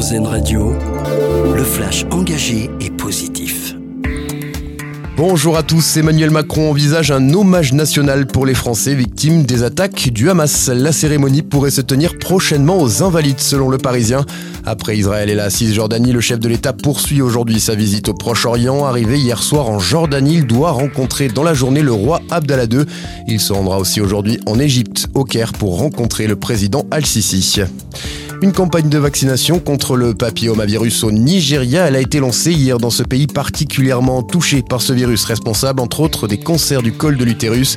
Radio, le flash engagé et positif. Bonjour à tous, Emmanuel Macron envisage un hommage national pour les Français victimes des attaques du Hamas. La cérémonie pourrait se tenir prochainement aux Invalides selon le Parisien. Après Israël et la Cisjordanie, le chef de l'État poursuit aujourd'hui sa visite au Proche-Orient. Arrivé hier soir en Jordanie, il doit rencontrer dans la journée le roi Abdallah II. Il se rendra aussi aujourd'hui en Égypte, au Caire, pour rencontrer le président Al-Sisi. Une campagne de vaccination contre le papillomavirus au Nigeria, elle a été lancée hier dans ce pays particulièrement touché par ce virus, responsable entre autres des cancers du col de l'utérus.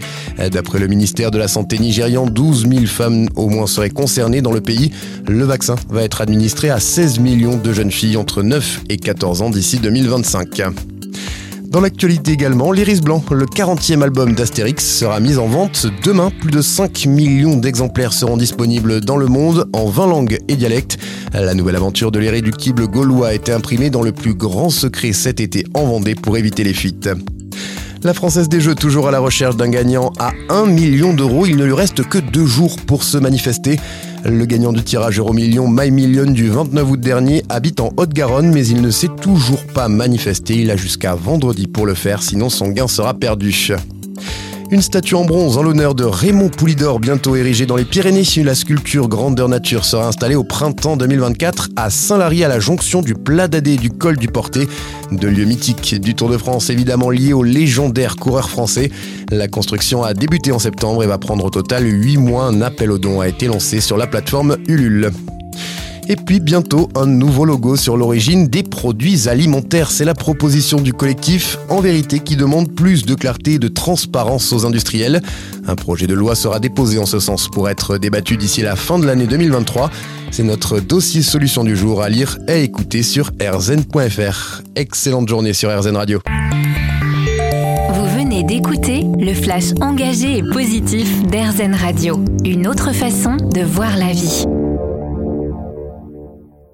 D'après le ministère de la Santé nigérian, 12 000 femmes au moins seraient concernées dans le pays. Le vaccin va être administré à 16 millions de jeunes filles entre 9 et 14 ans d'ici 2025. Dans l'actualité également, l'Iris Blanc, le 40e album d'Astérix, sera mis en vente demain. Plus de 5 millions d'exemplaires seront disponibles dans le monde en 20 langues et dialectes. La nouvelle aventure de l'irréductible gaulois a été imprimée dans le plus grand secret cet été en Vendée pour éviter les fuites. La Française des Jeux, toujours à la recherche d'un gagnant à 1 million d'euros. Il ne lui reste que deux jours pour se manifester. Le gagnant du tirage Euro Million My Million du 29 août dernier habite en Haute-Garonne, mais il ne s'est toujours pas manifesté. Il a jusqu'à vendredi pour le faire, sinon son gain sera perdu. Une statue en bronze en l'honneur de Raymond Poulidor, bientôt érigée dans les Pyrénées. La sculpture Grandeur Nature sera installée au printemps 2024 à Saint-Lary, à la jonction du Plat d'Adé du col du Porté. Deux lieux mythiques du Tour de France, évidemment liés au légendaire coureur français. La construction a débuté en septembre et va prendre au total 8 mois. Un appel aux dons a été lancé sur la plateforme Ulule. Et puis bientôt un nouveau logo sur l'origine des produits alimentaires. C'est la proposition du collectif En vérité qui demande plus de clarté et de transparence aux industriels. Un projet de loi sera déposé en ce sens pour être débattu d'ici la fin de l'année 2023. C'est notre dossier solution du jour à lire et écouter sur rzn.fr. Excellente journée sur RZN Radio. Vous venez d'écouter le flash engagé et positif d'RZN Radio. Une autre façon de voir la vie.